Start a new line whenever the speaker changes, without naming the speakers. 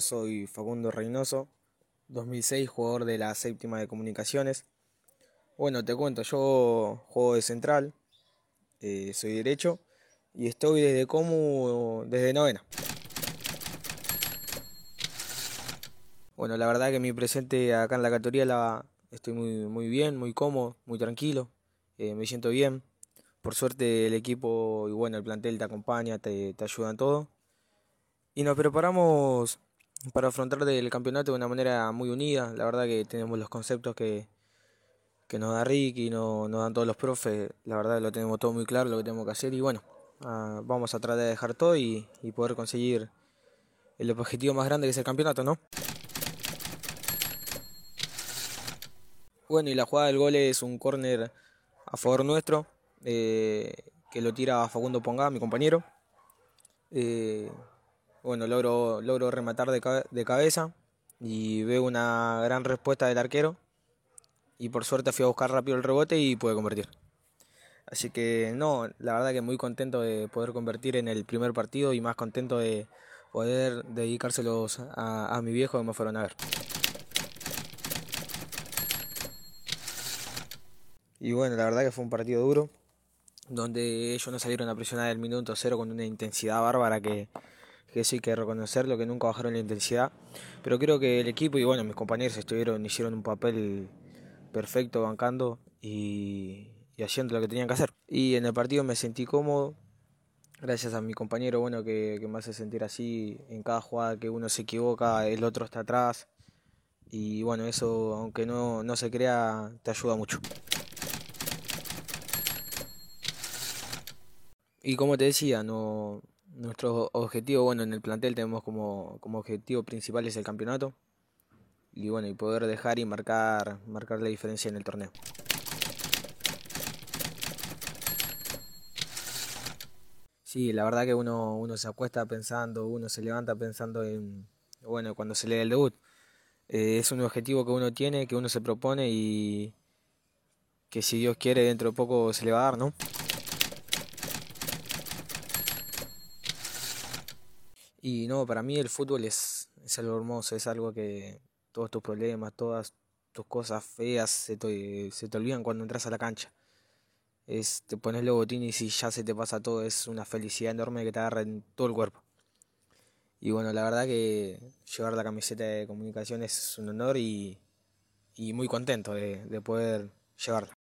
soy Facundo Reynoso, 2006, jugador de la séptima de comunicaciones. Bueno, te cuento, yo juego de central, eh, soy derecho y estoy desde como desde novena. Bueno, la verdad que mi presente acá en la categoría la estoy muy, muy bien, muy cómodo, muy tranquilo, eh, me siento bien. Por suerte el equipo y bueno, el plantel te acompaña, te, te ayuda en todo. Y nos preparamos para afrontar el campeonato de una manera muy unida. La verdad que tenemos los conceptos que, que nos da Ricky, nos, nos dan todos los profes. La verdad lo tenemos todo muy claro, lo que tenemos que hacer. Y bueno, ah, vamos a tratar de dejar todo y, y poder conseguir el objetivo más grande que es el campeonato, ¿no? Bueno, y la jugada del gol es un córner a favor nuestro, eh, que lo tira Facundo Ponga, mi compañero. Eh, bueno, logro, logro rematar de, de cabeza y veo una gran respuesta del arquero. Y por suerte fui a buscar rápido el rebote y pude convertir. Así que no, la verdad que muy contento de poder convertir en el primer partido y más contento de poder dedicárselos a, a mi viejo que me fueron a ver. Y bueno, la verdad que fue un partido duro, donde ellos no salieron a presionar el minuto cero con una intensidad bárbara que, que sí hay que reconocerlo, que nunca bajaron la intensidad. Pero creo que el equipo y bueno, mis compañeros estuvieron, hicieron un papel perfecto bancando y, haciendo lo que tenían que hacer. Y en el partido me sentí cómodo, gracias a mi compañero bueno que, que me hace sentir así en cada jugada que uno se equivoca, el otro está atrás. Y bueno, eso aunque no, no se crea, te ayuda mucho. Y como te decía, no, nuestro objetivo, bueno, en el plantel tenemos como, como objetivo principal es el campeonato. Y bueno, y poder dejar y marcar, marcar la diferencia en el torneo. Sí, la verdad que uno, uno se acuesta pensando, uno se levanta pensando en, bueno, cuando se lee el debut. Eh, es un objetivo que uno tiene, que uno se propone y que si Dios quiere dentro de poco se le va a dar, ¿no? Y no, para mí el fútbol es, es algo hermoso, es algo que todos tus problemas, todas tus cosas feas se te, se te olvidan cuando entras a la cancha. Es, te pones el botín y ya se te pasa todo, es una felicidad enorme que te agarra en todo el cuerpo. Y bueno, la verdad que llevar la camiseta de comunicación es un honor y, y muy contento de, de poder llevarla.